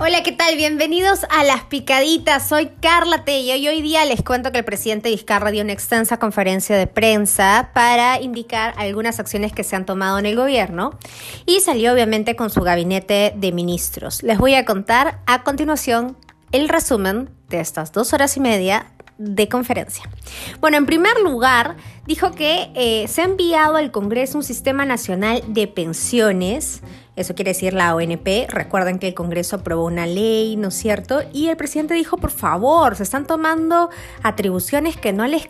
Hola, ¿qué tal? Bienvenidos a Las Picaditas. Soy Carla Tello y hoy día les cuento que el presidente Vizcarra dio una extensa conferencia de prensa para indicar algunas acciones que se han tomado en el gobierno y salió obviamente con su gabinete de ministros. Les voy a contar a continuación el resumen de estas dos horas y media de conferencia. Bueno, en primer lugar, dijo que eh, se ha enviado al Congreso un sistema nacional de pensiones eso quiere decir la ONP. Recuerden que el Congreso aprobó una ley, ¿no es cierto? Y el presidente dijo, por favor, se están tomando atribuciones que no les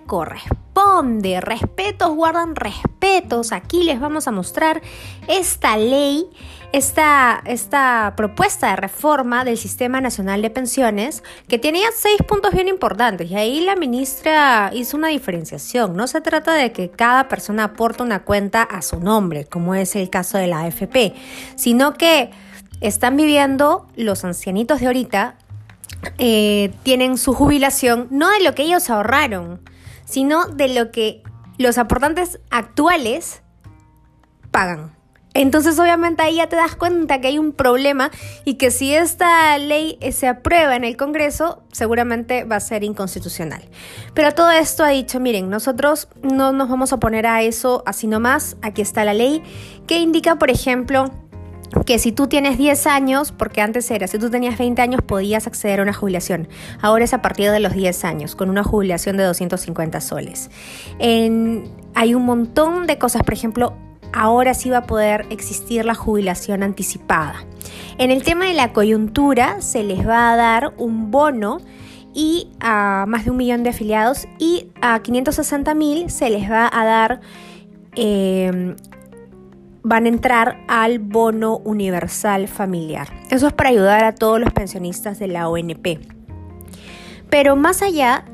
Respetos guardan respetos. Aquí les vamos a mostrar esta ley esta, esta propuesta de reforma del Sistema Nacional de Pensiones que tenía seis puntos bien importantes y ahí la ministra hizo una diferenciación. No se trata de que cada persona aporte una cuenta a su nombre, como es el caso de la AFP, sino que están viviendo los ancianitos de ahorita, eh, tienen su jubilación no de lo que ellos ahorraron, sino de lo que los aportantes actuales pagan. Entonces obviamente ahí ya te das cuenta que hay un problema y que si esta ley se aprueba en el Congreso, seguramente va a ser inconstitucional. Pero todo esto ha dicho, miren, nosotros no nos vamos a oponer a eso así nomás, aquí está la ley que indica, por ejemplo, que si tú tienes 10 años, porque antes era, si tú tenías 20 años podías acceder a una jubilación. Ahora es a partir de los 10 años, con una jubilación de 250 soles. hay un montón de cosas, por ejemplo, ahora sí va a poder existir la jubilación anticipada. En el tema de la coyuntura se les va a dar un bono y a más de un millón de afiliados y a 560 mil se les va a dar, em, van a entrar al bono universal familiar. Eso es para ayudar a todos los pensionistas de la ONP. Pero más allá,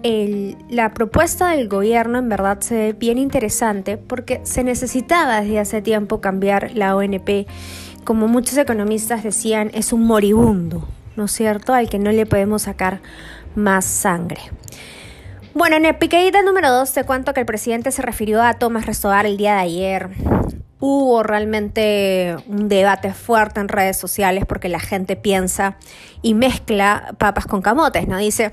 la propuesta del gobierno en verdad se ve bien interesante porque se necesitaba desde hace tiempo cambiar la ONP. Como muchos economistas decían, es un moribundo, ¿no es cierto?, al que no le podemos sacar más sangre. Bueno, en el picadita número 2 te cuento que el presidente se refirió a Tomás Restobar el día de ayer. Hubo realmente un debate fuerte en redes sociales porque la gente piensa y mezcla papas con camotes, ¿no? Dice,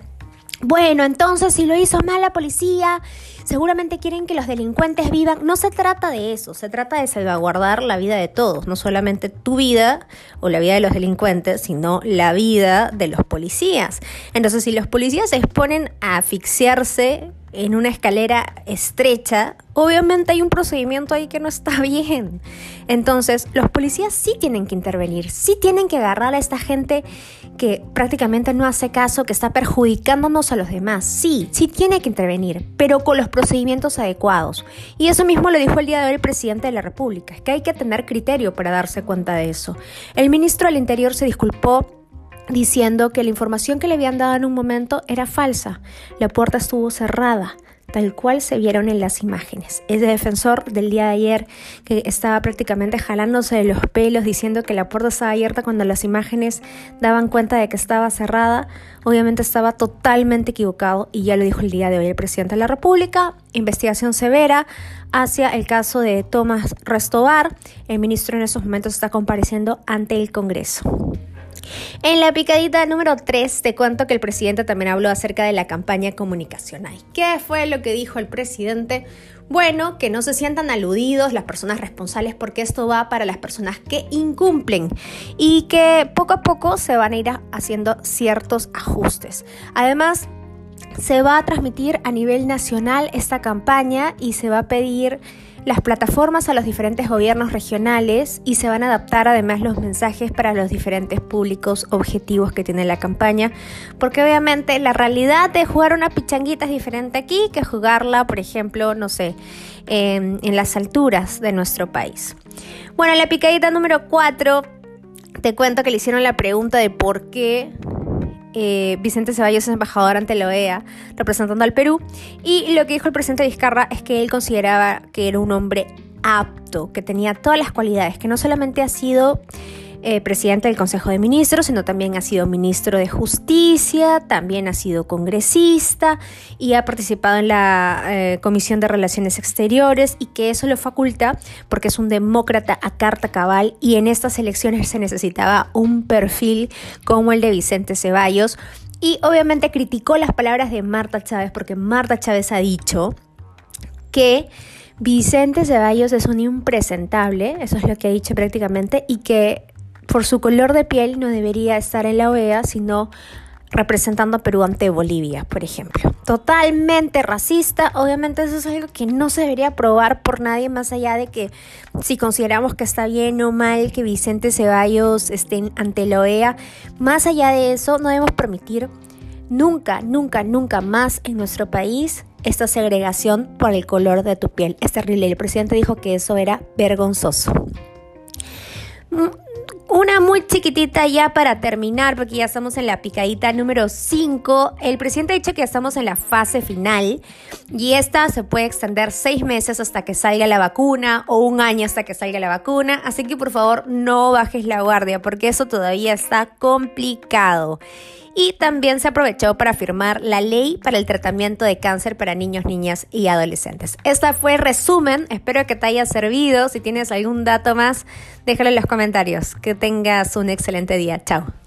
bueno, entonces si lo hizo mal la policía, seguramente quieren que los delincuentes vivan. No se trata de eso, se trata de salvaguardar la vida de todos, no solamente tu vida o la vida de los delincuentes, sino la vida de los policías. Entonces, si los policías se exponen a asfixiarse en una escalera estrecha, obviamente hay un procedimiento ahí que no está bien. Entonces, los policías sí tienen que intervenir, sí tienen que agarrar a esta gente que prácticamente no hace caso, que está perjudicándonos a los demás. Sí, sí tiene que intervenir, pero con los procedimientos adecuados. Y eso mismo lo dijo el día de hoy el presidente de la República, es que hay que tener criterio para darse cuenta de eso. El ministro del Interior se disculpó diciendo que la información que le habían dado en un momento era falsa. La puerta estuvo cerrada, tal cual se vieron en las imágenes. Ese defensor del día de ayer que estaba prácticamente jalándose de los pelos diciendo que la puerta estaba abierta cuando las imágenes daban cuenta de que estaba cerrada, obviamente estaba totalmente equivocado y ya lo dijo el día de hoy el presidente de la República. Investigación severa hacia el caso de Tomás Restobar. El ministro en esos momentos está compareciendo ante el Congreso. En la picadita número 3 te cuento que el presidente también habló acerca de la campaña comunicacional. ¿Qué fue lo que dijo el presidente? Bueno, que no se sientan aludidos las personas responsables porque esto va para las personas que incumplen y que poco a poco se van a ir haciendo ciertos ajustes. Además, se va a transmitir a nivel nacional esta campaña y se va a pedir las plataformas a los diferentes gobiernos regionales y se van a adaptar además los mensajes para los diferentes públicos objetivos que tiene la campaña, porque obviamente la realidad de jugar una pichanguita es diferente aquí que jugarla, por ejemplo, no sé, en, las alturas de nuestro país. Bueno, la picadita número 4, te cuento que le hicieron la pregunta de por qué eh, Vicente Ceballos es embajador ante la OEA, representando al Perú, y lo que dijo el presidente Vizcarra es que él consideraba que era un hombre apto, que tenía todas las cualidades, que no solamente ha sido eh, presidente del Consejo de Ministros, sino también ha sido ministro de Justicia, también ha sido congresista y ha participado en la eh, Comisión de Relaciones Exteriores y que eso lo faculta porque es un demócrata a carta cabal y en estas elecciones se necesitaba un perfil como el de Vicente Ceballos. Y obviamente criticó las palabras de Marta Chávez porque Marta Chávez ha dicho que Vicente Ceballos es un impresentable, eso es lo que ha dicho prácticamente, y que por su color de piel no debería estar en la OEA, sino representando a Perú ante Bolivia, por ejemplo. Totalmente racista, obviamente eso es algo que no se debería aprobar por nadie más allá de que si consideramos que está bien o mal que Vicente Ceballos esté ante la OEA, más allá de eso no debemos permitir nunca, nunca, nunca más en nuestro país esta segregación por el color de tu piel. Es terrible, el presidente dijo que eso era vergonzoso. Una muy chiquitita ya para terminar, porque ya estamos en la picadita número 5. El presidente ha dicho que ya estamos en la fase final y esta se puede extender seis meses hasta que salga la vacuna o un año hasta que salga la vacuna. Así que por favor no bajes la guardia porque eso todavía está complicado y también se aprovechó para firmar la ley para el tratamiento de cáncer para niños, niñas y adolescentes. Esta fue resumen, espero que te haya servido. Si tienes algún dato más, déjalo en los comentarios. Que tengas un excelente día. Chao.